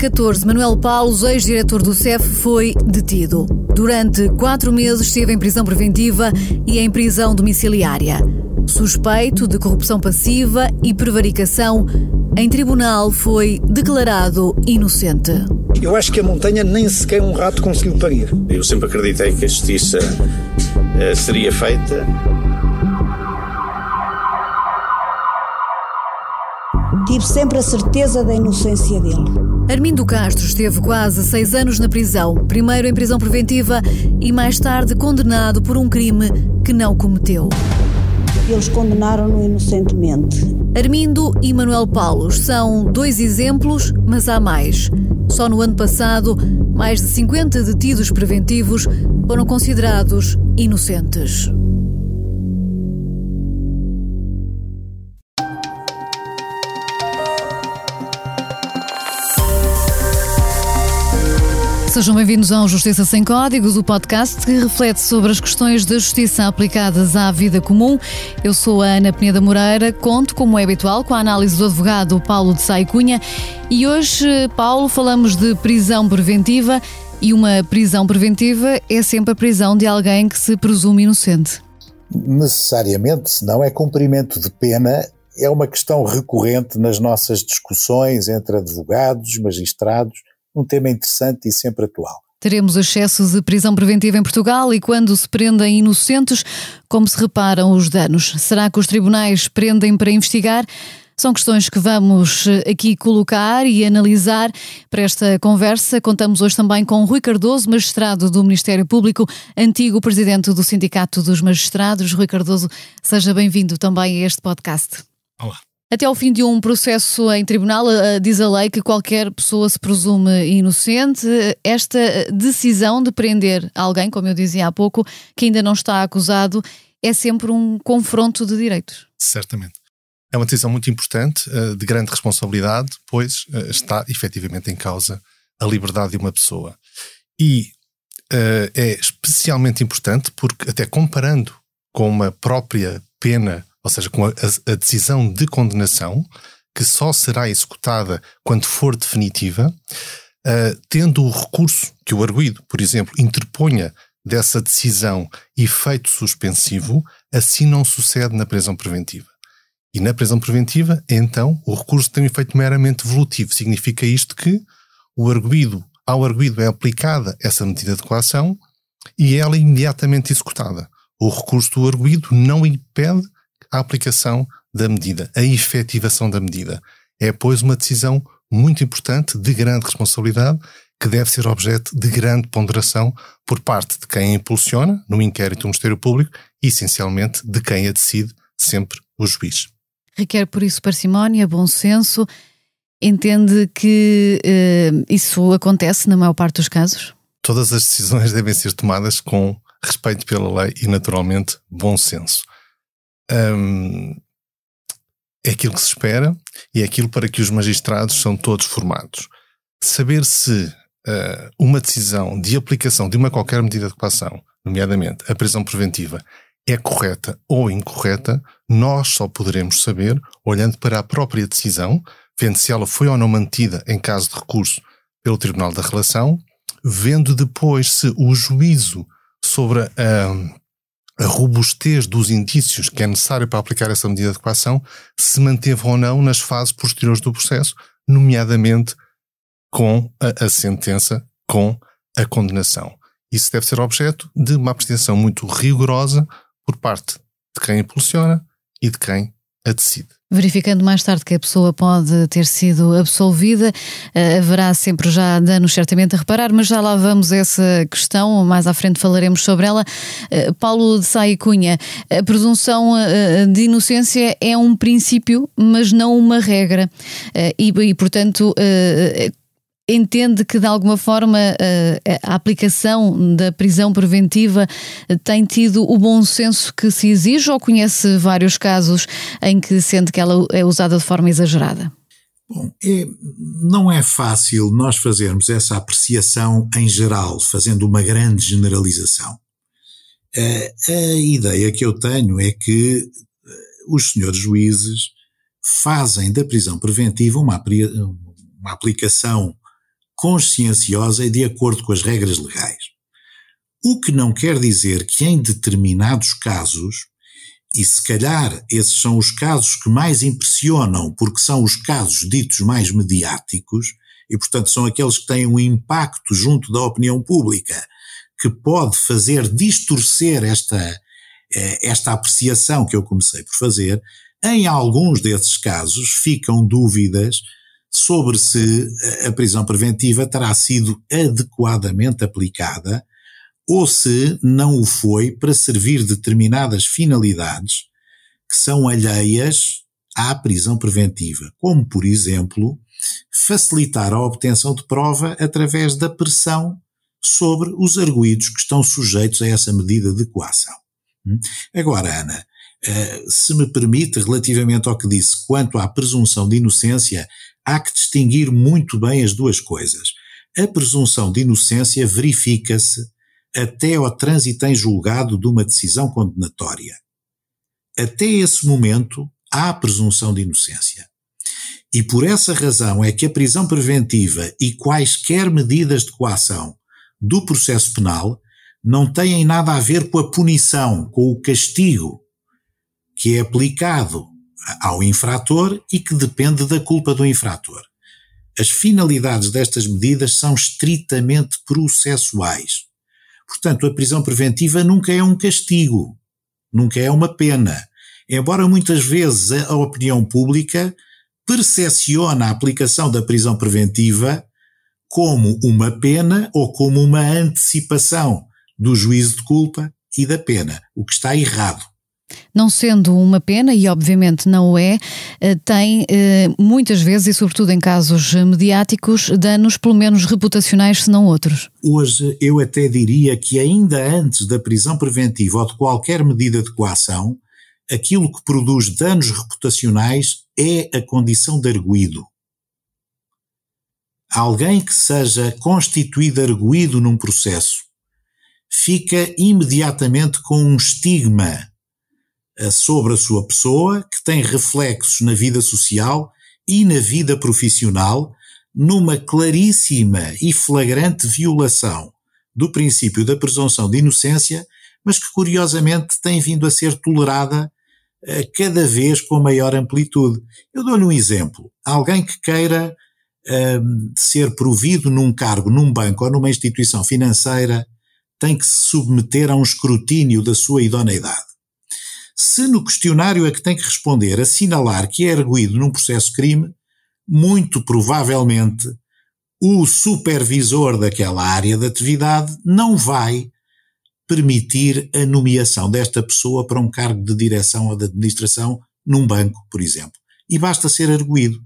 2014, Manuel Paulos, ex-diretor do CEF, foi detido. Durante quatro meses esteve em prisão preventiva e em prisão domiciliária. Suspeito de corrupção passiva e prevaricação, em tribunal foi declarado inocente. Eu acho que a montanha nem sequer um rato conseguiu parir. Eu sempre acreditei que a justiça uh, seria feita. Tive sempre a certeza da inocência dele. Armindo Castro esteve quase seis anos na prisão, primeiro em prisão preventiva e mais tarde condenado por um crime que não cometeu. Eles condenaram-no inocentemente. Armindo e Manuel Paulos são dois exemplos, mas há mais. Só no ano passado, mais de 50 detidos preventivos foram considerados inocentes. Sejam bem-vindos ao Justiça Sem Códigos, o podcast que reflete sobre as questões da justiça aplicadas à vida comum. Eu sou a Ana Peneda Moreira, conto, como é habitual, com a análise do advogado Paulo de Sai Cunha e hoje, Paulo, falamos de prisão preventiva e uma prisão preventiva é sempre a prisão de alguém que se presume inocente. Necessariamente, se não é cumprimento de pena, é uma questão recorrente nas nossas discussões entre advogados, magistrados um tema interessante e sempre atual. Teremos excessos de prisão preventiva em Portugal e quando se prendem inocentes, como se reparam os danos? Será que os tribunais prendem para investigar? São questões que vamos eh, aqui colocar e analisar. Para esta conversa, contamos hoje também com Rui Cardoso, magistrado do Ministério Público, antigo presidente do Sindicato dos Magistrados. Rui Cardoso, seja bem-vindo também a este podcast. Olá. Até ao fim de um processo em tribunal, diz a lei que qualquer pessoa se presume inocente. Esta decisão de prender alguém, como eu dizia há pouco, que ainda não está acusado, é sempre um confronto de direitos. Certamente. É uma decisão muito importante, eh, de grande responsabilidade, pois eh, está efetivamente em causa a liberdade de uma pessoa. E é especialmente importante porque, até comparando com uma própria pena ou seja, com a, a, decisão de condenação, que só será executada quando for definitiva, uh, tendo o recurso que o arguído, por exemplo, interponha dessa decisão efeito suspensivo, assim não sucede na prisão preventiva. E na prisão preventiva, então, o recurso tem um efeito meramente volutivo. Significa isto que o arguído, ao arguído é aplicada essa medida de coação e ela é imediatamente executada. O recurso do arguído não impede a aplicação da medida, a efetivação da medida. É, pois, uma decisão muito importante, de grande responsabilidade, que deve ser objeto de grande ponderação por parte de quem a impulsiona, no inquérito do Ministério Público, e essencialmente de quem a decide, sempre o juiz. Requer, por isso, parcimónia, bom senso. Entende que eh, isso acontece na maior parte dos casos? Todas as decisões devem ser tomadas com respeito pela lei e, naturalmente, bom senso um, é aquilo que se espera e é aquilo para que os magistrados são todos formados. Saber se uh, uma decisão de aplicação de uma qualquer medida de coação, nomeadamente a prisão preventiva, é correta ou incorreta, nós só poderemos saber olhando para a própria decisão, vendo se ela foi ou não mantida em caso de recurso pelo Tribunal da Relação, vendo depois se o juízo sobre a, a robustez dos indícios que é necessário para aplicar essa medida de coação se manteve ou não nas fases posteriores do processo, nomeadamente com a, a sentença, com a condenação. Isso deve ser objeto de uma apreciação muito rigorosa por parte de quem impulsiona e de quem a decide. Verificando mais tarde que a pessoa pode ter sido absolvida, uh, haverá sempre já danos certamente a reparar, mas já lá vamos essa questão, mais à frente falaremos sobre ela. Uh, Paulo de Sai Cunha, a presunção uh, de inocência é um princípio, mas não uma regra. E, e, portanto, entende que de alguma forma eh, a aplicação da prisão preventiva tem tido o bom senso que se exige ou conhece vários casos em que sente que ela é usada de forma exagerada? Bom, é, não é fácil nós fazermos essa apreciação em geral, fazendo uma grande generalização. A, eh, a ideia que eu tenho é que eh, os senhores juízes fazem da prisão preventiva uma, uma aplicação conscienciosa e de acordo com as regras legais. O que não quer dizer que em determinados casos, e se calhar esses são os casos que mais impressionam, porque são os casos ditos mais mediáticos, e portanto são aqueles que têm um impacto junto da opinião pública, que pode fazer distorcer esta, eh, esta apreciação que eu comecei por fazer, em alguns desses casos ficam dúvidas sobre se a prisão preventiva terá sido adequadamente aplicada ou se não o foi para servir determinadas finalidades que são alheias à prisão preventiva, como, por exemplo, facilitar a obtenção de prova através da pressão sobre os arguídos que estão sujeitos a essa medida de coação. Hum? Agora, Ana, eh, se me permite, relativamente ao que disse quanto à presunção de inocência, há que distinguir muito bem as duas coisas. A presunção de inocência verifica-se até ao trânsito em julgado de uma decisão condenatória. Até esse momento, há presunção de inocência. E por essa razão é que a prisão preventiva e quaisquer medidas de coação do processo penal não têm nada a ver com a punição, com o castigo que é aplicado ao infrator e que depende da culpa do infrator. As finalidades destas medidas são estritamente processuais. Portanto, a prisão preventiva nunca é um castigo, nunca é uma pena. Embora muitas vezes a opinião pública percepciona a aplicação da prisão preventiva como uma pena ou como uma antecipação do juízo de culpa e da pena, o que está errado. Não sendo uma pena, e obviamente não é, eh, tem eh, muitas vezes, e sobretudo em casos mediáticos, danos pelo menos reputacionais, se não outros. Hoje eu até diria que ainda antes da prisão preventiva ou de qualquer medida de coação, aquilo que produz danos reputacionais é a condição de arguído. Alguém que seja constituído arguído num processo fica imediatamente com um estigma sobre a sua pessoa, que tem reflexos na vida social e na vida profissional, numa claríssima e flagrante violação do princípio da presunção de inocência, mas que curiosamente tem vindo a ser tolerada uh, cada vez com maior amplitude. Eu dou-lhe um exemplo. Alguém que queira uh, ser provido num cargo num banco ou numa instituição financeira tem que se submeter a um escrutínio da sua idoneidade. Se no questionário a que tem que responder assinalar que é arguído num processo crime, muito provavelmente o supervisor daquela área de atividade não vai permitir a nomeação desta pessoa para um cargo de direção ou de administração num banco, por exemplo. E basta ser arguído.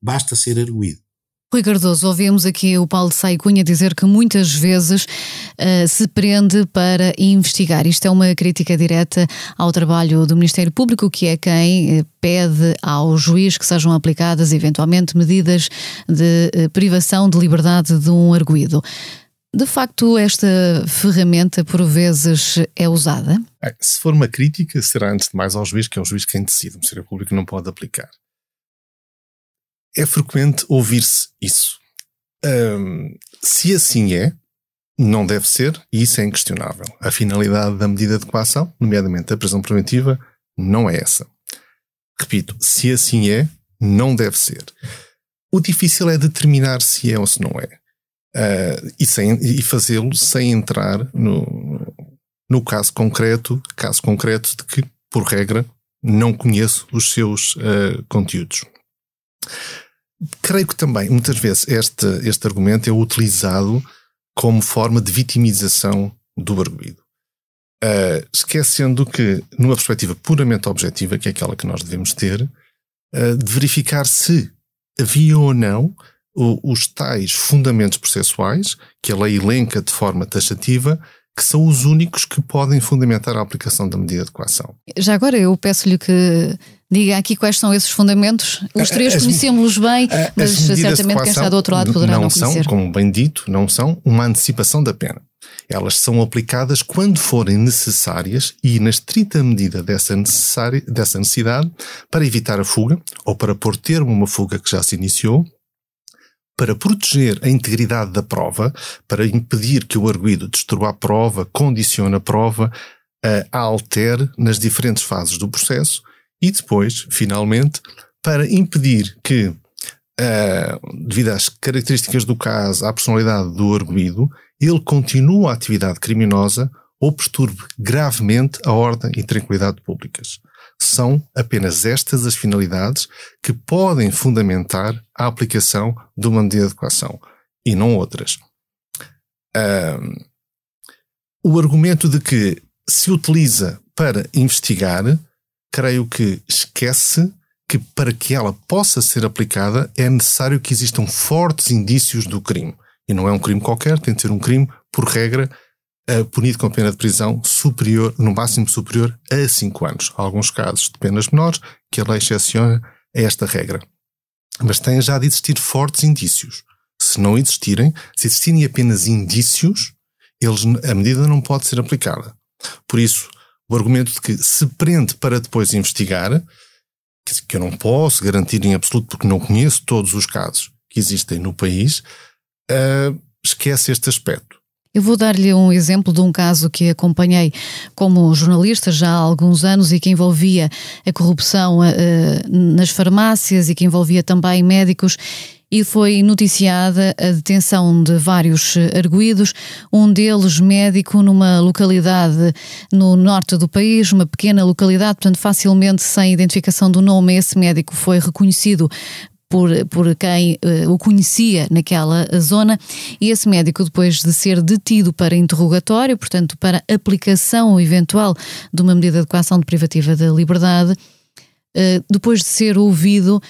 Basta ser arguído. Rui Cardoso, ouvimos aqui o Paulo de Saicunha dizer que muitas vezes uh, se prende para investigar. Isto é uma crítica direta ao trabalho do Ministério Público, que é quem uh, pede ao juiz que sejam aplicadas eventualmente medidas de uh, privação de liberdade de um arguído. De facto, esta ferramenta por vezes é usada? se for uma crítica, será antes de mais ao juiz, que é o juiz quem decide. O Ministério Público não pode aplicar é frequente ouvir-se isso. Um, se assim é, não deve ser, e isso é inquestionável. A finalidade da medida de coação, nomeadamente a prisão preventiva, não é essa. Repito, se assim é, não deve ser. O difícil é determinar se é ou se não é. Uh, e, e fazê-lo sem entrar no, no caso concreto, caso concreto de que, por regra, não conheço os seus uh, conteúdos. Creio que também, muitas vezes, este, este argumento é utilizado como forma de vitimização do arguído. Uh, esquecendo que, numa perspectiva puramente objetiva, que é aquela que nós devemos ter, uh, de verificar se havia ou não os tais fundamentos processuais, que a lei elenca de forma taxativa, que são os únicos que podem fundamentar a aplicação da medida de coação. Já agora eu peço-lhe que diga aqui quais são esses fundamentos. Os três conhecemos-los bem, mas certamente quem está do outro lado poderá não, não conhecer. são, como bem dito, não são uma antecipação da pena. Elas são aplicadas quando forem necessárias e na estrita medida dessa, necessária, dessa necessidade para evitar a fuga ou para pôr termo a uma fuga que já se iniciou para proteger a integridade da prova, para impedir que o arguído destrua a prova, condicione a prova, a altere nas diferentes fases do processo e depois, finalmente, para impedir que, devido às características do caso, à personalidade do arguído, ele continue a atividade criminosa ou perturbe gravemente a ordem e tranquilidade públicas. São apenas estas as finalidades que podem fundamentar a aplicação de uma medida de coação e não outras. Um, o argumento de que se utiliza para investigar, creio que esquece que para que ela possa ser aplicada é necessário que existam fortes indícios do crime. E não é um crime qualquer, tem de ser um crime, por regra, uh, punido com pena de prisão superior, no máximo superior a 5 anos. Há alguns casos de penas menores que a lei excepciona a esta regra. Mas têm já de existir fortes indícios. Se não existirem, se existirem apenas indícios, eles, a medida não pode ser aplicada. Por isso, o argumento de que se prende para depois investigar, que eu não posso garantir em absoluto porque não conheço todos os casos que existem no país, uh, esquece este aspecto. Eu vou dar-lhe um exemplo de um caso que acompanhei como jornalista já há alguns anos e que envolvia a corrupção uh, nas farmácias e que envolvia também médicos e foi noticiada a detenção de vários arguídos, um deles médico numa localidade no norte do país, uma pequena localidade, portanto facilmente sem identificação do nome, esse médico foi reconhecido por, por quem uh, o conhecia naquela zona, e esse médico, depois de ser detido para interrogatório, portanto, para aplicação eventual de uma medida de coação de privativa da liberdade, uh, depois de ser ouvido,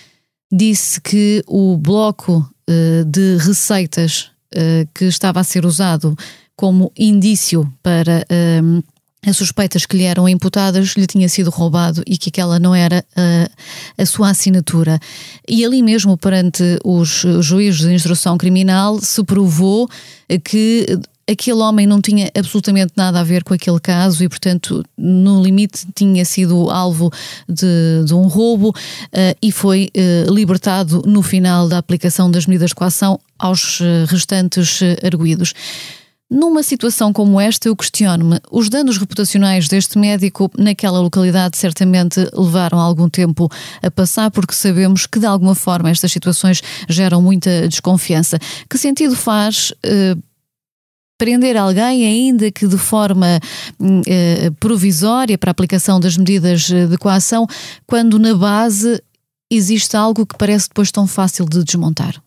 disse que o bloco uh, de receitas que estava a ser usado como indício para as suspeitas que lhe eram imputadas lhe tinha sido roubado e que aquela não era uh, a sua assinatura. E ali mesmo, perante os juízes de instrução criminal, se provou que aquele homem não tinha absolutamente nada a ver com aquele caso e, portanto, no limite tinha sido alvo de, de um roubo uh, e foi uh, libertado no final da aplicação das medidas de coação aos restantes arguídos. Numa situação como esta, eu questiono-me: os danos reputacionais deste médico naquela localidade certamente levaram algum tempo a passar, porque sabemos que de alguma forma estas situações geram muita desconfiança. Que sentido faz? Uh, prender alguém, ainda que de forma uh, provisória para a aplicação das medidas de coação, quando na base existe algo que parece depois tão fácil de desmontar?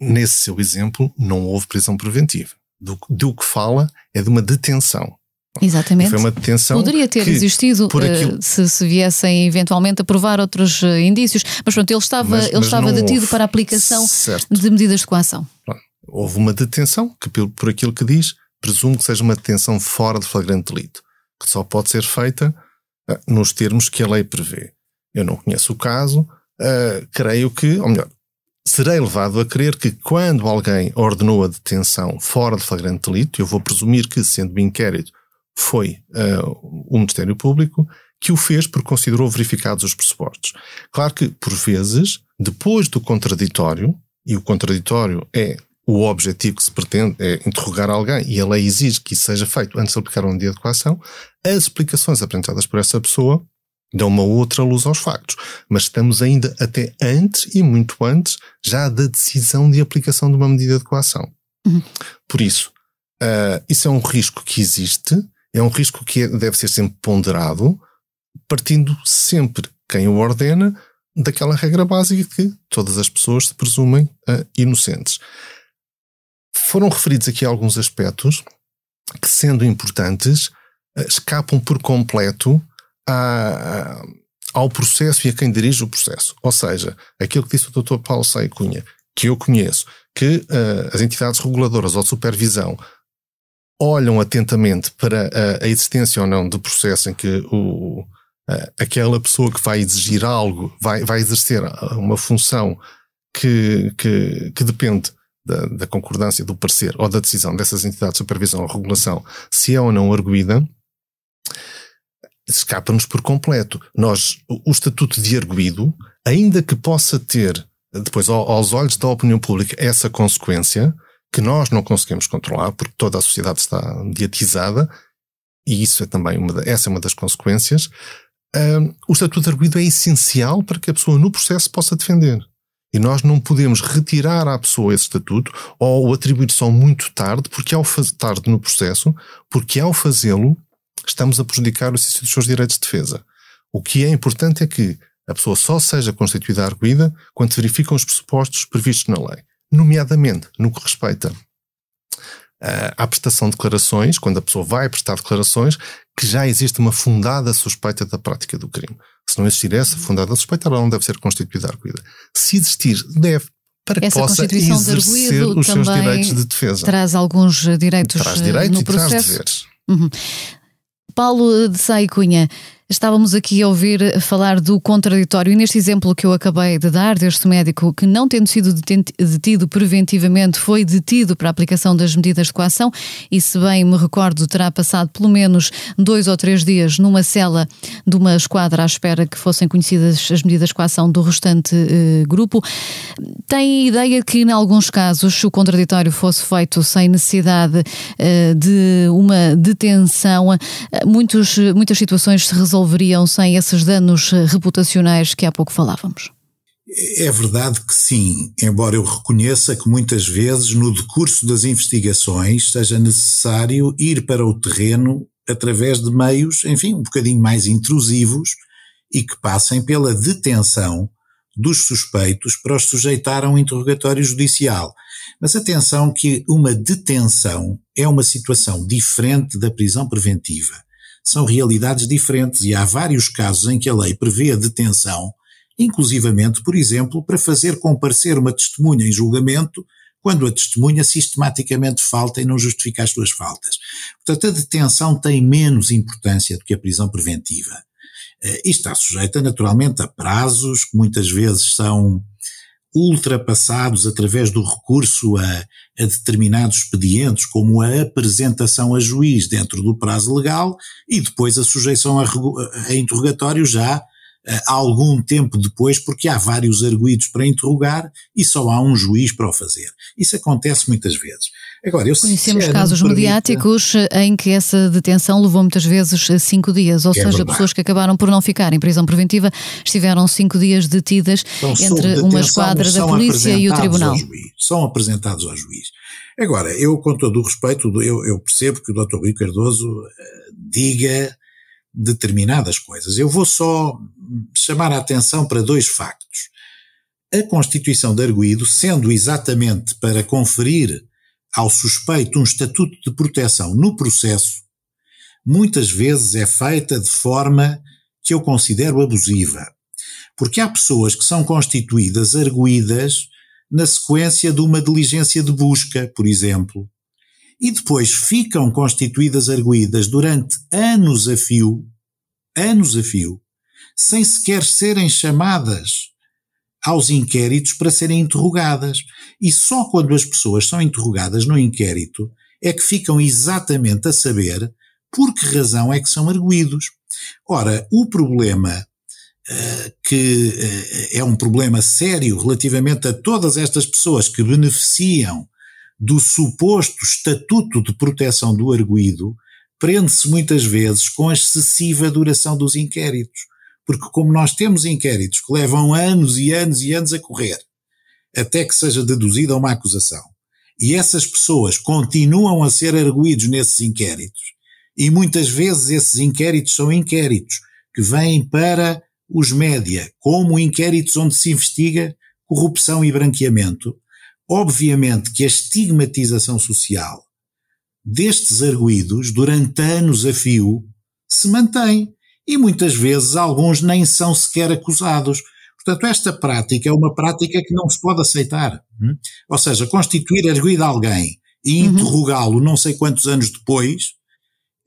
Nesse seu exemplo, não houve prisão preventiva do, do que fala é de uma detenção. Exatamente. Foi uma detenção. Poderia ter existido aquilo... uh, se, se viessem eventualmente a provar outros uh, indícios, mas pronto, ele estava, mas, ele mas estava detido houve. para a aplicação certo. de medidas de coação. Houve uma detenção que, por aquilo que diz, presumo que seja uma detenção fora de flagrante delito, que só pode ser feita uh, nos termos que a lei prevê. Eu não conheço o caso, creio que, ou melhor, serei levado a crer que quando alguém ordenou a detenção fora de flagrante delito, eu vou presumir que, sendo de inquérito, foi uh, o Ministério Público que o fez porque considerou verificados os pressupostos. Claro que, por vezes, depois do contraditório, e o contraditório é o objetivo que se pretende, é interrogar alguém, e a lei exige que isso seja feito antes de aplicar um dia de coação, as explicações apresentadas por essa pessoa dão uma outra luz aos factos. Mas estamos ainda até antes e muito antes já da decisão de aplicação de uma medida de coação. Uhum. Por isso, uh, isso é um risco que existe, é um risco que deve ser sempre ponderado, partindo sempre quem o ordena daquela regra básica que todas as pessoas se presumem uh, inocentes. Foram referidos aqui alguns aspectos que, sendo importantes, uh, escapam por completo à, ao processo e a quem dirige o processo. Ou seja, aquilo que disse o Dr. Paulo Sai Cunha, que eu conheço, que uh, as entidades reguladoras ou de supervisão olham atentamente para a, a existência ou não do processo em que o, uh, aquela pessoa que vai exigir algo vai, vai exercer uma função que, que, que depende da, da, concordância do parecer ou da decisão dessas entidades de supervisão ou regulação, se é ou não arguída, escapa-nos por completo. Nós, o estatuto de arguído, ainda que possa ter depois aos olhos da opinião pública essa consequência que nós não conseguimos controlar porque toda a sociedade está mediatizada e isso é também uma, essa é uma das consequências. Um, o estatuto de arguido é essencial para que a pessoa no processo possa defender. E nós não podemos retirar à pessoa esse estatuto ou o atribuir só muito tarde, porque ao tarde no processo, porque ao fazê-lo estamos a prejudicar o exercício dos seus direitos de defesa. O que é importante é que a pessoa só seja constituída arguída quando se verificam os pressupostos previstos na lei, nomeadamente no que respeita à prestação de declarações, quando a pessoa vai prestar declarações, que já existe uma fundada suspeita da prática do crime. Se não existir essa fundada suspeita, ela não deve ser constituída arguída. Se existir, deve para que Essa possa exercer os seus direitos de defesa. Traz alguns direitos, traz direitos no e processo. traz deveres. Uhum. Paulo de Sá e Cunha, Estávamos aqui a ouvir falar do contraditório e neste exemplo que eu acabei de dar deste médico que não tendo sido detido preventivamente foi detido para a aplicação das medidas de coação e se bem me recordo terá passado pelo menos dois ou três dias numa cela de uma esquadra à espera que fossem conhecidas as medidas de coação do restante eh, grupo. Tem ideia que em alguns casos o contraditório fosse feito sem necessidade eh, de uma detenção, eh, muitos, muitas situações se resolvem resolveriam sem esses danos eh, reputacionais que há pouco falávamos? É verdade que sim, embora eu reconheça que muitas vezes no decurso das investigações seja necessário ir para o terreno através de meios, enfim, um bocadinho mais intrusivos e que passem pela detenção dos suspeitos para os sujeitar a um interrogatório judicial. Mas atenção que uma detenção é uma situação diferente da prisão preventiva são realidades diferentes e há vários casos em que a lei prevê a detenção, inclusivamente, por exemplo, para fazer comparecer uma testemunha em julgamento quando a testemunha sistematicamente falta e não justifica as suas faltas. Portanto, a detenção tem menos importância do que a prisão preventiva. Eh, e está sujeita, naturalmente, a prazos que muitas vezes são ultrapassados através do recurso a, a, determinados expedientes, como a apresentação a juiz dentro do prazo legal e depois a sujeição a, a interrogatório já algum tempo depois, porque há vários arguídos para interrogar e só há um juiz para o fazer. Isso acontece muitas vezes. Agora, eu Conhecemos casos mediáticos em que essa detenção levou muitas vezes cinco dias, ou é seja, verdade. pessoas que acabaram por não ficar em prisão preventiva estiveram cinco dias detidas então, entre uma esquadra da polícia e o tribunal. são apresentados ao juiz. Agora, eu com todo o respeito, eu, eu percebo que o Dr. Rui Cardoso uh, diga determinadas coisas. Eu vou só chamar a atenção para dois factos. A constituição de arguído, sendo exatamente para conferir ao suspeito um estatuto de proteção no processo, muitas vezes é feita de forma que eu considero abusiva. Porque há pessoas que são constituídas arguídas na sequência de uma diligência de busca, por exemplo, e depois ficam constituídas arguídas durante anos a fio, anos a fio, sem sequer serem chamadas aos inquéritos para serem interrogadas. E só quando as pessoas são interrogadas no inquérito é que ficam exatamente a saber por que razão é que são arguídos. Ora, o problema uh, que uh, é um problema sério relativamente a todas estas pessoas que beneficiam do suposto estatuto de proteção do arguído prende-se muitas vezes com a excessiva duração dos inquéritos. Porque, como nós temos inquéritos que levam anos e anos e anos a correr, até que seja deduzida uma acusação, e essas pessoas continuam a ser arguídos nesses inquéritos, e muitas vezes esses inquéritos são inquéritos que vêm para os média, como inquéritos onde se investiga corrupção e branqueamento, obviamente que a estigmatização social destes arguídos durante anos a fio se mantém e muitas vezes alguns nem são sequer acusados. Portanto, esta prática é uma prática que não se pode aceitar. Hum? Ou seja, constituir arguído alguém e uhum. interrogá-lo não sei quantos anos depois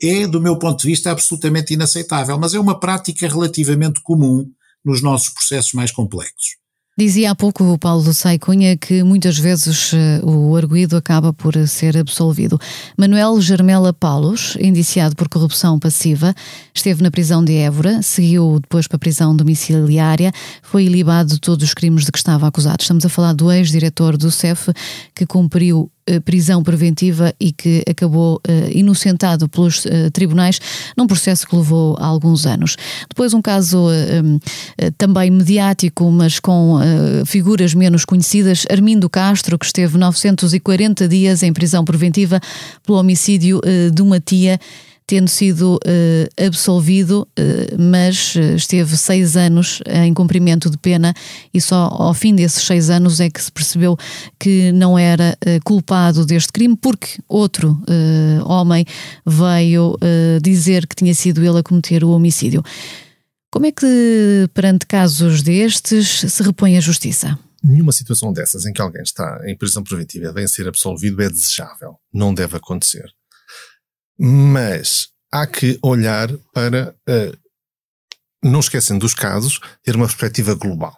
é, do meu ponto de vista, absolutamente inaceitável, mas é uma prática relativamente comum nos nossos processos mais complexos. Dizia há pouco o Paulo Sai Cunha que muitas vezes eh, o arguído acaba por ser absolvido. Manuel Germela Paulos, indiciado por corrupção passiva, esteve na prisão de Évora, seguiu depois para a prisão domiciliária, foi ilibado de todos os crimes de que estava acusado. Estamos a falar do ex-diretor do CEF que cumpriu eh, prisão preventiva e que acabou uh, inocentado pelos uh, tribunais num processo que levou alguns anos. Depois um caso também mediático, mas com figuras menos conhecidas, Armindo Castro, que esteve 940 dias em prisão preventiva pelo homicídio de uma tia tendo sido uh, absolvido, uh, mas eh, esteve seis anos em cumprimento de pena e só ao fim desses seis anos é que se percebeu que não era uh, culpado deste crime, porque outro homem veio dizer que tinha sido ele a cometer o homicídio. Como é que, perante casos destes, se repõe a justiça? Nenhuma situação dessas em que alguém está em prisão preventiva vem ser absolvido é desejável. Não deve acontecer. Mas há que olhar para, uh, não esquecendo dos casos, ter uma perspectiva global.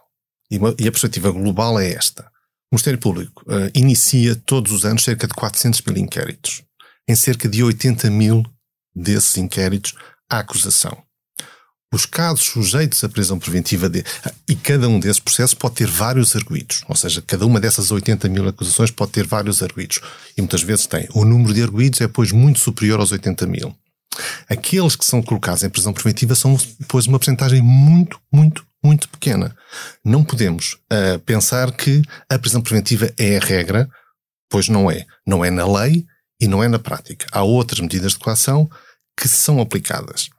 E, uma, e a perspectiva global é esta. O Ministério Público uh, inicia todos os anos cerca de 400 mil inquéritos. Em cerca de 80 mil desses inquéritos há acusação. Os casos sujeitos à prisão preventiva de, e cada um desses processos pode ter vários arguídos, ou seja, cada uma dessas 80 mil acusações pode ter vários arguídos. E muitas vezes tem. O número de arguídos é, pois, muito superior aos 80 mil. Aqueles que são colocados em prisão preventiva são, pois, uma porcentagem muito, muito, muito pequena. Não podemos uh, pensar que a prisão preventiva é a regra, pois não é. Não é na lei e não é na prática. Há outras medidas de coação que são aplicadas.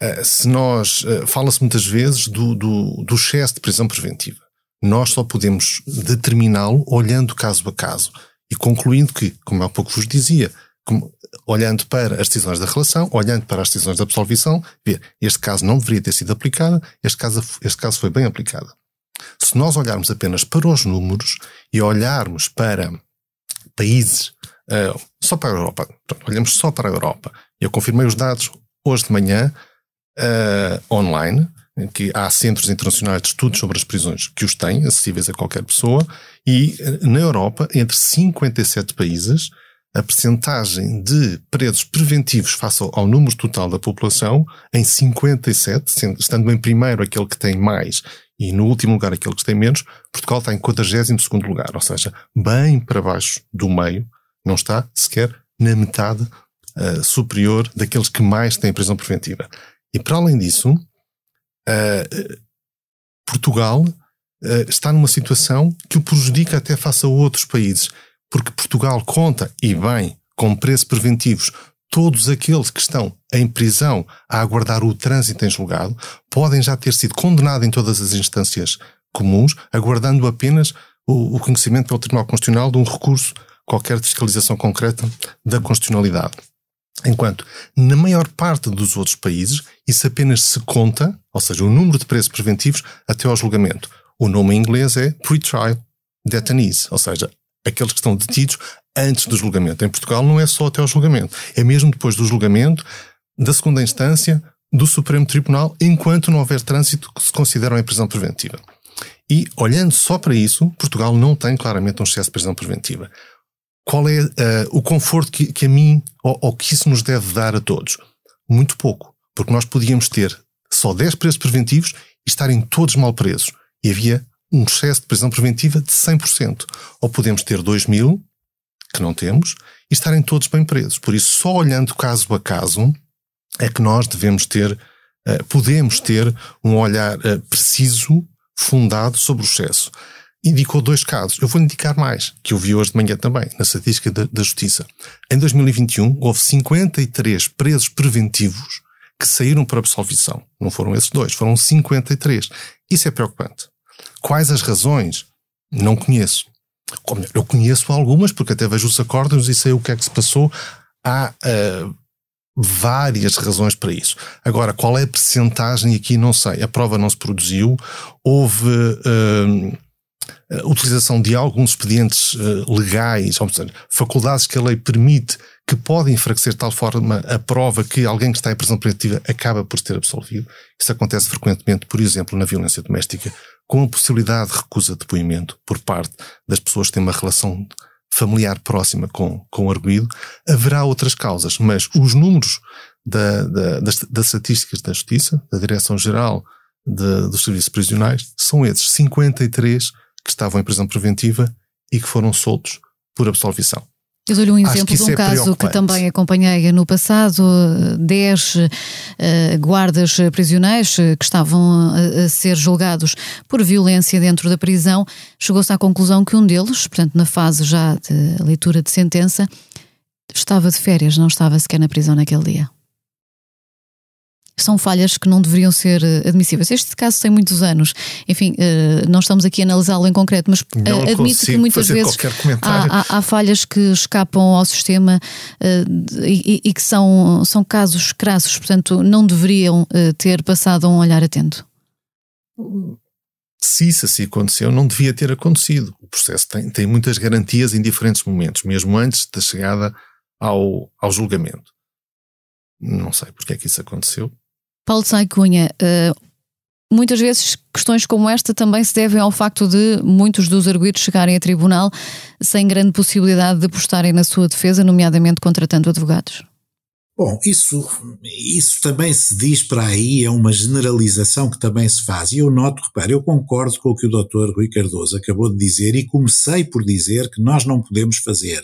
Eh, se nós. Uh, Fala-se muitas vezes do, do, do excesso de prisão preventiva. Nós só podemos determiná-lo olhando caso a caso e concluindo que, como há pouco vos dizia, como, olhando para as decisões da relação, olhando para as decisões de absolvição, ver, este caso não deveria ter sido aplicado, este caso, este caso foi bem aplicado. Se nós olharmos apenas para os números e olharmos para países, uh, só para a Europa, olhamos só para a Europa, eu confirmei os dados hoje de manhã, uh, online, que há centros internacionais de estudos sobre as prisões que os têm, acessíveis a qualquer pessoa, e uh, na Europa, entre 57 países, a percentagem de presos preventivos face ao, número total da população, em 57, sendo, estando em primeiro aquele que tem mais e no último lugar aquele que tem menos, Portugal está em 42 lugar, ou seja, bem para baixo do meio, não está sequer na metade uh, superior daqueles que mais têm prisão preventiva. E para além disso, uh, Portugal uh, está numa situação que o prejudica até face a outros países, porque Portugal conta, e bem, com preços preventivos todos aqueles que estão em prisão a aguardar o trânsito em julgado podem já ter sido condenados em todas as instâncias comuns, aguardando apenas o, o conhecimento pelo Tribunal Constitucional de um recurso qualquer de fiscalização concreta da constitucionalidade. Enquanto na maior parte dos outros países isso apenas se conta, ou seja, o número de presos preventivos até ao julgamento. O nome em inglês é pre-trial detainees, ou seja, aqueles que estão detidos antes do julgamento. Em Portugal não é só até ao julgamento, é mesmo depois do julgamento, da segunda instância, do Supremo Tribunal, enquanto não houver trânsito que se consideram em prisão preventiva. E, olhando só para isso, Portugal não tem claramente um excesso de prisão preventiva qual é uh, o conforto que, que a mim ou, ou, que isso nos deve dar a todos? Muito pouco, porque nós podíamos ter só 10 presos preventivos e estarem todos mal presos. E havia um excesso de prisão preventiva de 100%. Ou podemos ter 2 mil, que não temos, e estarem todos bem presos. Por isso, só olhando caso a caso, é que nós devemos ter, uh, podemos ter um olhar uh, preciso, fundado sobre o excesso indicou dois casos. Eu vou indicar mais, que eu vi hoje de manhã também, na estatística da, da Justiça. Em 2021, houve 53 presos preventivos que saíram para absolvição. Não foram esses dois, foram 53. Isso é preocupante. Quais as razões? Não conheço. Eu conheço algumas, porque até vejo os acordos e sei o que é que se passou. Há uh, várias razões para isso. Agora, qual é a percentagem aqui? Não sei. A prova não se produziu. Houve. Uh, utilização de alguns expedientes uh, legais, ou seja, faculdades que a lei permite que podem enfraquecer de tal forma a prova que alguém que está em prisão preventiva acaba por ser absolvido. Isso acontece frequentemente, por exemplo, na violência doméstica, com a possibilidade de recusa de depoimento por parte das pessoas que têm uma relação familiar próxima com, com o arguído, haverá outras causas, mas os números da, da, das, das estatísticas da Justiça, da Direção-Geral dos Serviços Prisionais, são esses 53 que estavam em prisão preventiva e que foram soltos por absolvição. Eu dou-lhe um exemplo de um é caso que também acompanhei no passado: 10 uh, eh, guardas prisioneiros que estavam a, a, ser julgados por violência dentro da prisão. Chegou-se à conclusão que um deles, portanto, na fase já de leitura de sentença, estava de férias, não estava sequer na prisão naquele dia são falhas que não deveriam ser eh, admissíveis. Este caso tem muitos anos, enfim, eh, não estamos aqui a analisá-lo em concreto, mas eh, admito que muitas vezes há, há, há, falhas que escapam ao sistema e, e, que são, são casos crassos, portanto, não deveriam ter passado a um olhar atento. Se isso assim aconteceu, não devia ter acontecido. O processo tem, tem muitas garantias em diferentes momentos, mesmo antes da chegada ao, ao julgamento. Não sei porque é que isso aconteceu. Paulo Sai Cunha, uh, muitas vezes questões como esta também se devem ao facto de muitos dos arguídos chegarem a tribunal sem grande possibilidade de postarem na sua defesa, nomeadamente contratando advogados. Bom, isso, isso também se diz para aí, é uma generalização que também se faz. E eu noto, repare, eu concordo com o que o Dr. Rui Cardoso acabou de dizer e comecei por dizer que nós não podemos fazer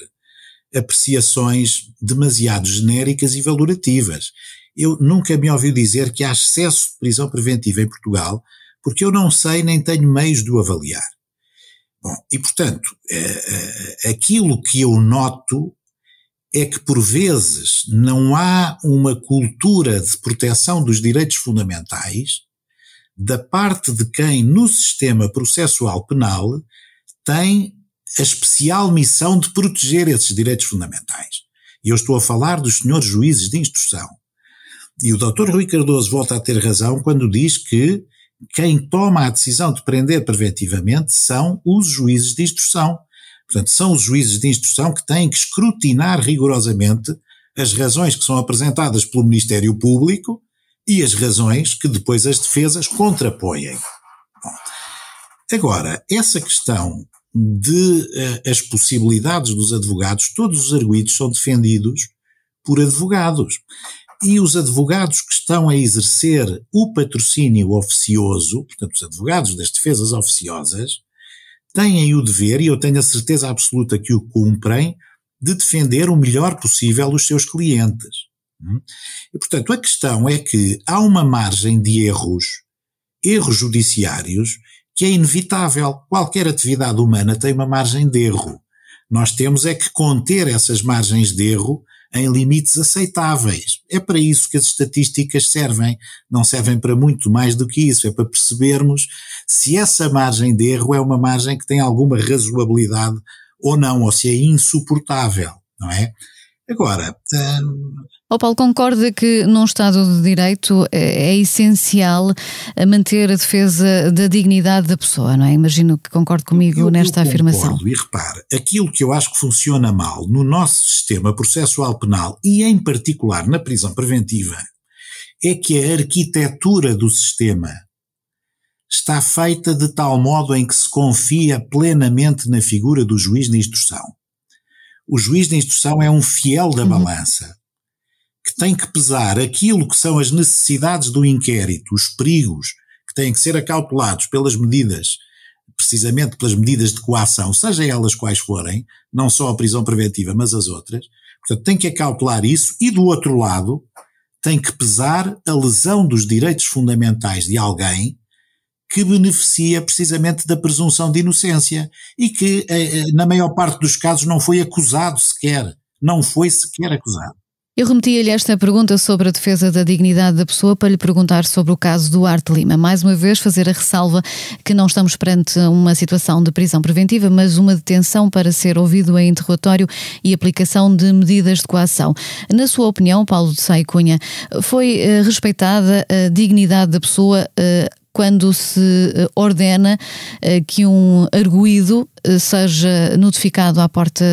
apreciações demasiado genéricas e valorativas eu nunca me ouvi dizer que há excesso de prisão preventiva em Portugal, porque eu não sei nem tenho meios de o avaliar. Bom, e portanto, eh, eh, aquilo que eu noto é que por vezes não há uma cultura de proteção dos direitos fundamentais da parte de quem no sistema processual penal tem a especial missão de proteger esses direitos fundamentais. E eu estou a falar dos senhores juízes de instrução. E o Dr. Rui Cardoso volta a ter razão quando diz que quem toma a decisão de prender preventivamente são os juízes de instrução. Portanto, são os juízes de instrução que têm que escrutinar rigorosamente as razões que são apresentadas pelo Ministério Público e as razões que depois as defesas contrapõem. Bom, agora, essa questão de uh, as possibilidades dos advogados, todos os arguídos são defendidos por advogados e os advogados que estão a exercer o patrocínio oficioso, portanto, os advogados das defesas oficiosas, têm o dever, e eu tenho a certeza absoluta que o cumprem, de defender o melhor possível os seus clientes. Hum? E, portanto, a questão é que há uma margem de erros, erros judiciários, que é inevitável. Qualquer atividade humana tem uma margem de erro. Nós temos é que conter essas margens de erro em limites aceitáveis. É para isso que as estatísticas servem, não servem para muito mais do que isso, é para percebermos se essa margem de erro é uma margem que tem alguma razoabilidade ou não, ou se é insuportável, não é? Agora, hum, o Paulo, concorda que num Estado de Direito é, é essencial manter a defesa da dignidade da pessoa, não é? Imagino que concorde comigo eu, nesta eu afirmação. E repare, aquilo que eu acho que funciona mal no nosso sistema processual penal e em particular na prisão preventiva é que a arquitetura do sistema está feita de tal modo em que se confia plenamente na figura do juiz de instrução. O juiz de instrução é um fiel da uhum. balança que tem que pesar aquilo que são as necessidades do inquérito, os perigos que têm que ser acautelados pelas medidas, precisamente pelas medidas de coação, seja elas quais forem, não só a prisão preventiva, mas as outras. Portanto, tem que acautelar isso e, do outro lado, tem que pesar a lesão dos direitos fundamentais de alguém que beneficia precisamente da presunção de inocência e que, eh, eh, na maior parte dos casos, não foi acusado sequer. Não foi sequer acusado. Eu remetia-lhe esta pergunta sobre a defesa da dignidade da pessoa para lhe perguntar sobre o caso do Arte Lima. Mais uma vez, fazer a ressalva que não estamos perante uma situação de prisão preventiva, mas uma detenção para ser ouvido em interrogatório e aplicação de medidas de coação. Na sua opinião, Paulo de Sai Cunha, foi eh, respeitada a dignidade da pessoa eh, quando se eh, ordena eh, que um arguído eh, seja notificado à porta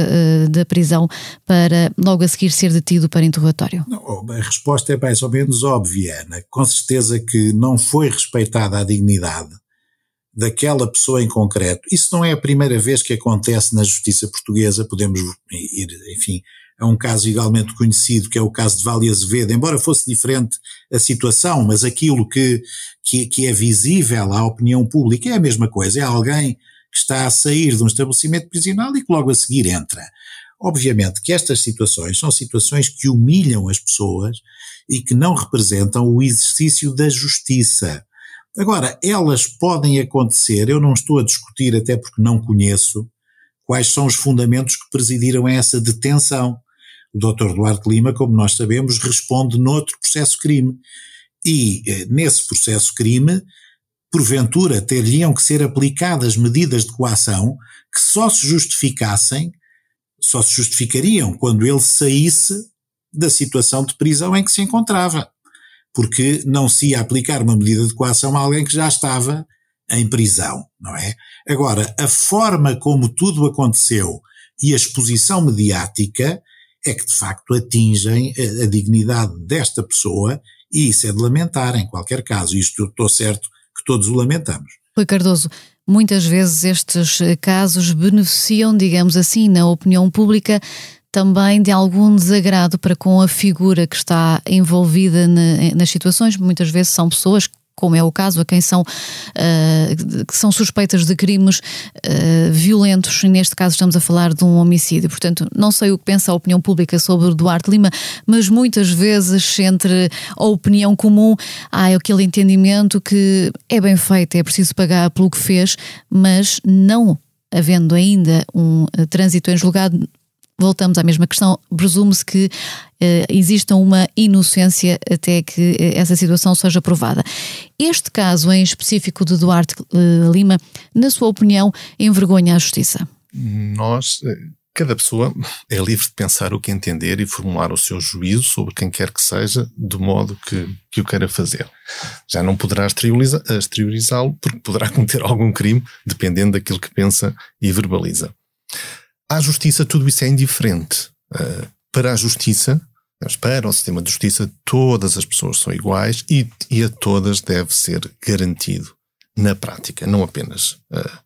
da prisão para logo a seguir ser detido para interrogatório? Não, a resposta é mais ou menos óbvia, Ana. Com certeza que não foi respeitada a dignidade daquela pessoa em concreto. Isso não é a primeira vez que acontece na justiça portuguesa, podemos ir, enfim, a um caso igualmente conhecido, que é o caso de Vale Azevedo, embora fosse diferente a situação, mas aquilo que, que, que é visível à opinião pública é a mesma coisa, é alguém que está a sair de um estabelecimento prisional e que logo a seguir entra. Obviamente que estas situações são situações que humilham as pessoas e que não representam o exercício da justiça. Agora, elas podem acontecer, eu não estou a discutir, até porque não conheço, quais são os fundamentos que presidiram essa detenção. O Dr. Duarte Lima, como nós sabemos, responde noutro processo-crime. E eh, nesse processo-crime, porventura, teriam que ser aplicadas medidas de coação que só se justificassem, só se justificariam quando ele saísse da situação de prisão em que se encontrava porque não se ia aplicar uma medida de coação a alguém que já estava em prisão, não é? Agora, a forma como tudo aconteceu e a exposição mediática é que de facto atingem a, a dignidade desta pessoa e isso é de lamentar em qualquer caso. Isto estou certo que todos o lamentamos. Rui Cardoso, muitas vezes estes casos beneficiam, digamos assim, na opinião pública também de algum desagrado para com a figura que está envolvida nas situações. Muitas vezes são pessoas como é o caso, a quem são, uh, que são suspeitas de crimes uh, violentos, e neste caso estamos a falar de um homicídio. Portanto, não sei o que pensa a opinião pública sobre Duarte Lima, mas muitas vezes entre a opinião comum há aquele entendimento que é bem feito, é preciso pagar pelo que fez, mas não havendo ainda um uh, trânsito em julgado, voltamos à mesma questão. Presume-se que uh, exista uma inocência até que uh, essa situação seja provada. Este caso em específico de Duarte uh, Lima, na sua opinião, envergonha a justiça? Nós, cada pessoa é livre de pensar o que entender e formular o seu juízo sobre quem quer que seja, do modo que, que o queira fazer. Já não poderá exteriorizá-lo porque poderá cometer algum crime, dependendo daquilo que pensa e verbaliza. À justiça, tudo isso é indiferente. Uh, para a justiça, mas para o sistema de justiça, todas as pessoas são iguais e, e a todas deve ser garantido na prática, não apenas uh,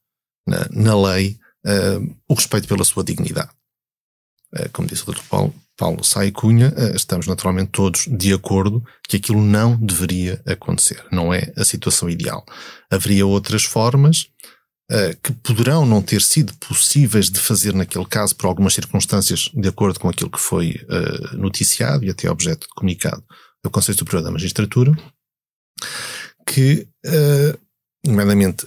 na, na, lei, uh, o respeito pela sua dignidade. como disse o Dr. Paulo, Paulo Sai Cunha, estamos naturalmente todos de acordo que aquilo não deveria acontecer. Não é a situação ideal. Haveria outras formas, que poderão não ter sido possíveis de fazer naquele caso por algumas circunstâncias, de acordo com aquilo que foi uh, noticiado e até objeto de comunicado do Conselho Superior da Magistratura, que, uh, nomeadamente,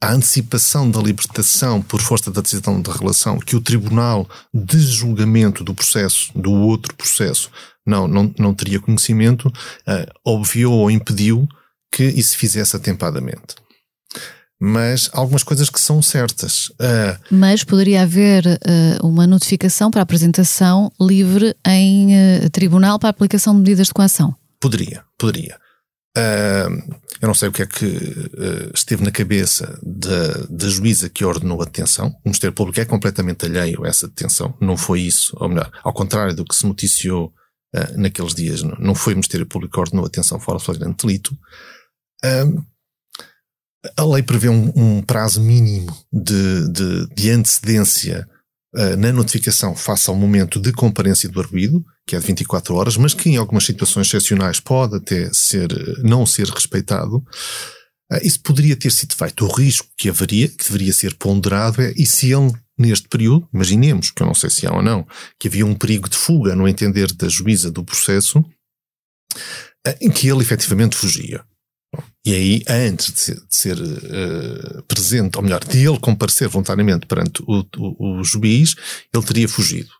a, a antecipação da libertação por força da decisão de relação que o Tribunal de Julgamento do processo, do outro processo, não, não, não teria conhecimento, obviou ou impediu que isso fizesse atempadamente mas algumas coisas que são certas. Uh, mas poderia haver uh, uma notificação para apresentação livre em uh, tribunal para aplicação de medidas de coação? Poderia, poderia. eu não sei o que é que esteve na cabeça da, juíza que ordenou a detenção. O Ministério Público é completamente alheio a essa detenção. Não foi isso, ou melhor, ao contrário do que se noticiou naqueles dias, não foi o Ministério Público que ordenou a detenção fora do flagrante delito. A lei prevê um, um prazo mínimo de, de, de antecedência uh, na notificação face ao momento de comparência do arguído, que é de 24 horas, mas que em algumas situações excepcionais pode até ser, não ser respeitado. Uh, isso poderia ter sido feito. O risco que haveria, que deveria ser ponderado, é e se ele, neste período, imaginemos, que eu não sei se há ou não, que havia um perigo de fuga no entender da juíza do processo, em que ele efetivamente fugia. E aí, antes de ser, de ser uh, presente, ou melhor, de ele comparecer voluntariamente perante o, o, o, juiz, ele teria fugido.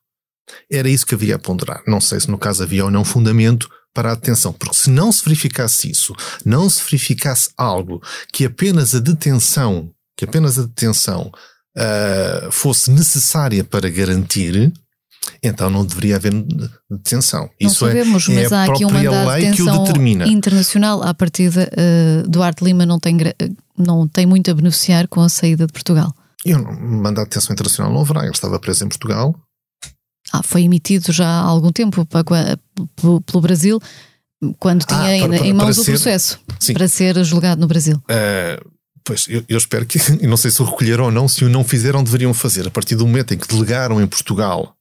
Era isso que havia a ponderar. Não sei se no caso havia ou não fundamento para a detenção, porque se não se verificasse isso, não se verificasse algo que apenas a detenção, que apenas a detenção uh, fosse necessária para garantir, então não deveria haver detenção. Não Isso sabemos, é, mas é há aqui um mandato de detenção internacional. À partida, uh, Duarte Lima não tem, não tem muito a beneficiar com a saída de Portugal. E um mandato de detenção internacional não haverá. Ele estava preso em Portugal. Ah, foi emitido já há algum tempo para, pelo, Brasil, quando tinha ah, para, para, em mãos o processo, sim. para ser julgado no Brasil. Uh, Pois, eu, eu, espero que, não sei se o recolheram ou não, se o não fizeram, deveriam fazer. A partir do momento em que delegaram em Portugal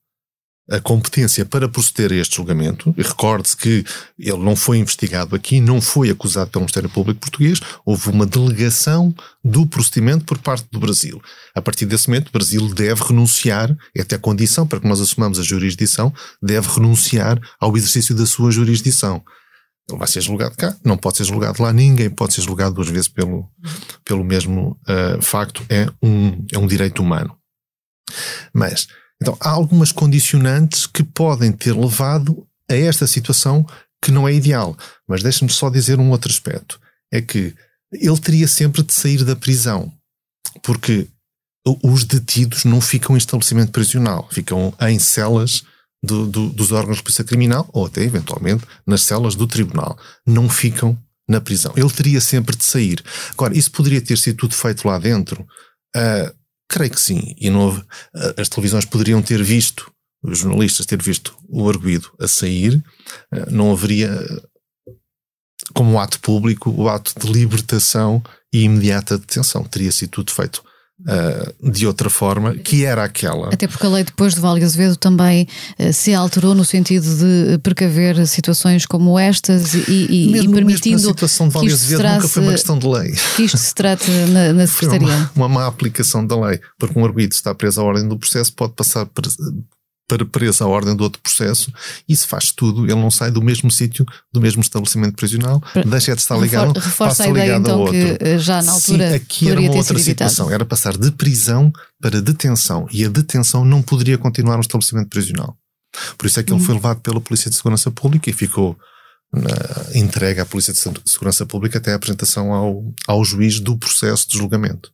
a competência para proceder a este julgamento, e recorde-se que ele não foi investigado aqui, não foi acusado pelo Ministério Público Português, houve uma delegação do procedimento por parte do Brasil. A partir desse momento, o Brasil deve renunciar, é até condição para que nós assumamos a jurisdição, deve renunciar ao exercício da sua jurisdição. Ele vai ser julgado cá, não pode ser julgado lá, ninguém pode ser julgado duas vezes pelo, pelo mesmo uh, facto, é um, é um direito humano. Mas, então, há algumas condicionantes que podem ter levado a esta situação que não é ideal. Mas deixe-me só dizer um outro aspecto: é que ele teria sempre de sair da prisão, porque os detidos não ficam em estabelecimento prisional, ficam em celas do, do, dos órgãos de polícia criminal ou até eventualmente nas celas do tribunal. Não ficam na prisão. Ele teria sempre de sair. Agora, isso poderia ter sido tudo feito lá dentro? Uh, creio que sim. E não, uh, as televisões poderiam ter visto, os jornalistas ter visto o arguído a sair. Uh, não haveria, como ato público, o ato de libertação e imediata detenção. Teria sido tudo feito Uh, de outra forma, que era aquela. Até porque a lei depois de Vale Azevedo também uh, se alterou no sentido de precaver situações como estas e, e, mesmo, e permitindo. Mesmo a situação de Vale Azevedo nunca foi uma questão de lei. Que isto se trate na, na Secretaria. Uma, uma má aplicação da lei, porque um arguido está preso à ordem do processo, pode passar para presa à ordem do outro processo, isso faz tudo, ele não sai do mesmo sítio, do mesmo estabelecimento prisional, deixa de estar ligado, Reforça passa a ideia, ligado então, ao outro. Que já na altura Sim, aqui era uma outra situação, era passar de prisão para detenção, e a detenção não poderia continuar no estabelecimento prisional. Por isso é que ele foi uhum. levado pela Polícia de Segurança Pública e ficou na, entregue à Polícia de Segurança Pública até a apresentação ao, ao juiz do processo de julgamento.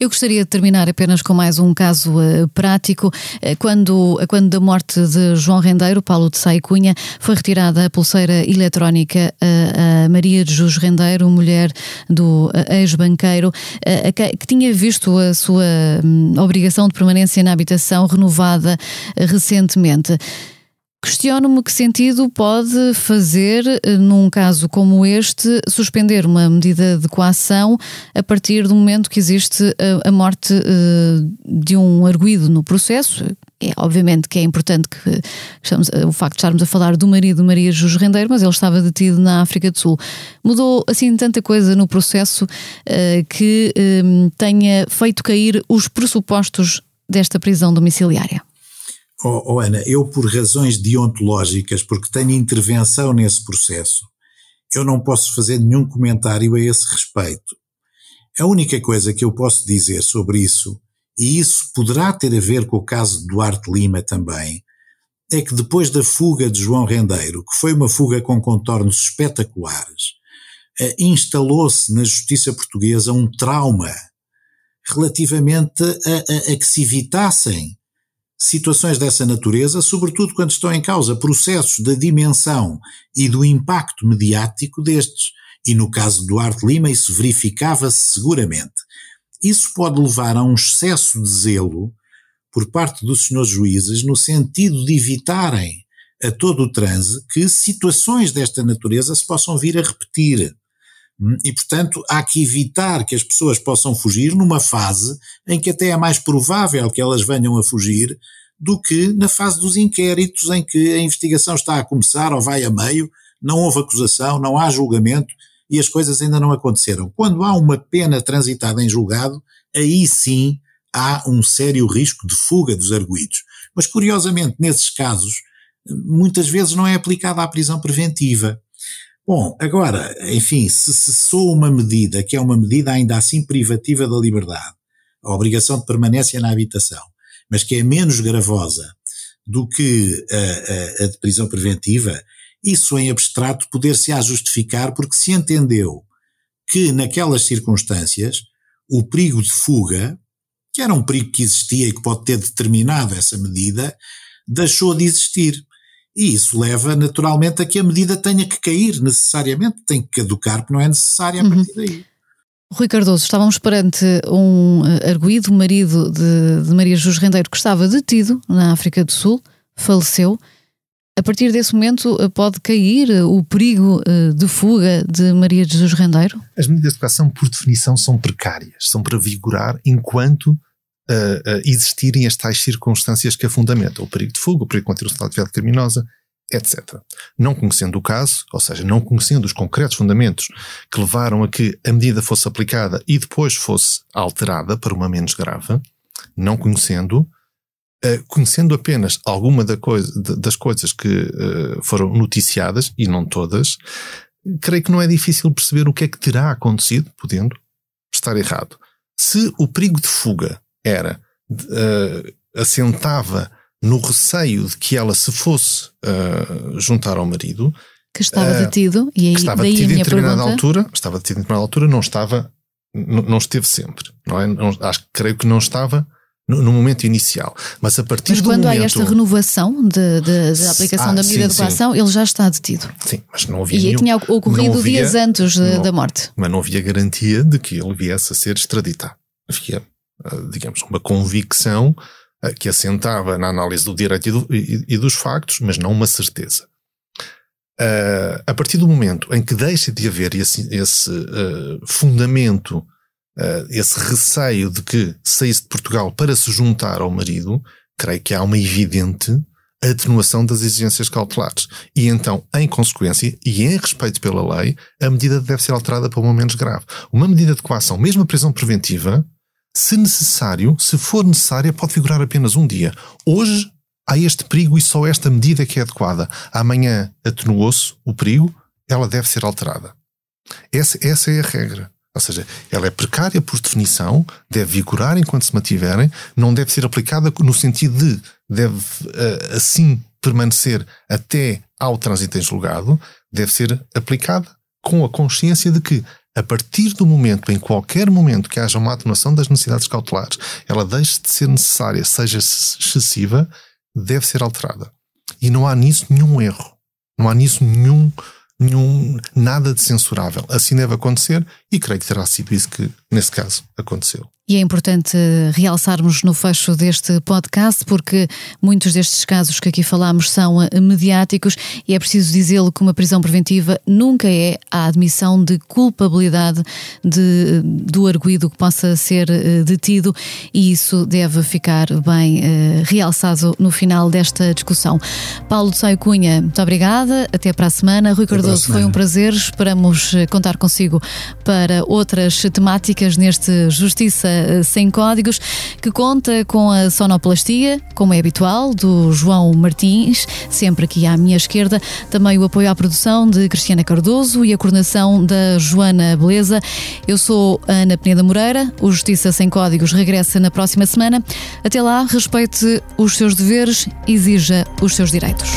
Eu gostaria de terminar apenas com mais um caso uh, prático. Uh, quando, uh, quando da morte de João Rendeiro, Paulo de Sá e Cunha, foi retirada a pulseira eletrónica a Maria de Jus Rendeiro, mulher do ex-banqueiro, que, que, tinha visto a sua um, obrigação de permanência na habitação renovada recentemente. Questiono-me que sentido pode fazer, eh, num caso como este, suspender uma medida de coação a partir do momento que existe a, eh, a morte uh, de um arguído no processo. É, obviamente que é importante que estamos, o facto de estarmos a falar do marido Maria Jus Rendeiro, mas ele estava detido na África do Sul. Mudou assim tanta coisa no processo que tenha feito cair os pressupostos desta prisão domiciliária. Oh, oh, Ana, eu por razões deontológicas, porque tenho intervenção nesse processo, eu não posso fazer nenhum comentário a esse respeito. A única coisa que eu posso dizer sobre isso, e isso poderá ter a ver com o caso de Duarte Lima também, é que depois da fuga de João Rendeiro, que foi uma fuga com contornos espetaculares, eh, instalou-se na justiça portuguesa um trauma relativamente a, a, a que se evitassem situações dessa natureza, sobretudo quando estão em causa processos da dimensão e do impacto mediático destes. E no caso do Arte Lima isso verificava-se seguramente. Isso pode levar a um excesso de zelo por parte dos senhores juízes no sentido de evitarem a todo o transe que situações desta natureza se possam vir a repetir. Hum, e, portanto, há que evitar que as pessoas possam fugir numa fase em que até é mais provável que elas venham a fugir do que na fase dos inquéritos em que a investigação está a começar ou vai a meio, não houve acusação, não há julgamento e as coisas ainda não aconteceram. Quando há uma pena transitada em julgado, aí sim há um sério risco de fuga dos arguídos. Mas, curiosamente, nesses casos, muitas vezes não é aplicada a prisão preventiva. Bom, agora, enfim, se cessou uma medida que é uma medida ainda assim privativa da liberdade, a obrigação de permanência na habitação, mas que é menos gravosa do que a, a, a de prisão preventiva, isso em abstrato poder-se-á justificar porque se entendeu que naquelas circunstâncias o perigo de fuga, que era um perigo que existia e que pode ter determinado essa medida, deixou de existir. E isso leva naturalmente a que a medida tenha que cair necessariamente, tem que caducar, porque não é necessária a uhum. partir daí. Rui Cardoso, estávamos perante um eh, arguído, marido de, de Maria Jus Rendeiro, que estava detido na África do Sul, faleceu. A partir desse momento pode cair o perigo de fuga de Maria de Jesus Rendeiro? As medidas de coação, por definição, são precárias, são para vigorar enquanto uh, existirem as tais circunstâncias que a fundamentam, o perigo de fuga, o perigo de continuação da atividade criminosa, etc. Não conhecendo o caso, ou seja, não conhecendo os concretos fundamentos que levaram a que a medida fosse aplicada e depois fosse alterada para uma menos grave, não conhecendo, uh, conhecendo apenas alguma da coisa, das coisas que uh, foram noticiadas, e não todas, creio que não é difícil perceber o que é que terá acontecido, podendo estar errado. Se o perigo de fuga era, uh, assentava no receio de que ela se fosse uh, juntar ao marido. Que estava uh, detido, e aí, que estava daí detido em determinada pergunta. altura, estava detido em determinada altura, não estava, não, não esteve sempre, não é? Não, acho que creio que não estava no, no, momento inicial. Mas a partir mas do quando momento... há esta renovação de, de, de aplicação ah, da medida sim, de coação, ele já está detido. Sim, mas não havia. E nenhum, tinha ocorrido havia, dias antes de, não, da morte. Mas não havia garantia de que ele viesse a ser extraditado. Havia, digamos, uma convicção que assentava na análise do direito e, do, e, e dos factos, mas não uma certeza. Uh, a partir do momento em que deixa de haver esse, esse uh, fundamento, uh, esse receio de que saísse de Portugal para se juntar ao marido, creio que há uma evidente atenuação das exigências cautelares. E então, em consequência, e em respeito pela lei, a medida deve ser alterada para uma menos grave. Uma medida de coação, mesmo a prisão preventiva, se necessário, se for necessária, pode figurar apenas um dia. Hoje há este perigo e só esta medida que é adequada. Amanhã atenuou-se o perigo, ela deve ser alterada. Essa, essa é a regra. Ou seja, ela é precária por definição, deve vigorar enquanto se mantiverem, não deve ser aplicada no sentido de deve uh, assim permanecer até ao trânsito em julgado, deve ser aplicada com a consciência de que a partir do momento, em qualquer momento que haja uma atenuação das necessidades cautelares, ela deixe de ser necessária, seja excessiva, deve ser alterada. E não há nisso nenhum erro. Não há nisso nenhum, nenhum nada de censurável. Assim deve acontecer e creio que terá sido isso que, nesse caso, aconteceu. E é importante realçarmos no fecho deste podcast, porque muitos destes casos que aqui falamos são eh, mediáticos e é preciso dizê-lo que uma prisão preventiva nunca é a admissão de culpabilidade de, do arguído que possa ser eh, detido e isso deve ficar bem uh, realçado no final desta discussão. Paulo de Saio Cunha, muito obrigada, até para a semana. Rui Cardoso, foi um prazer, esperamos contar consigo para outras temáticas neste Justiça sem códigos, que conta com a sonoplastia, como é habitual, do João Martins, sempre aqui à minha esquerda, também o apoio à produção de Cristiana Cardoso e a coordenação da Joana Beleza. Eu sou Ana Peneda Moreira, o Justiça Sem Códigos regressa na próxima semana. Até lá, respeite os seus deveres, exija os seus direitos.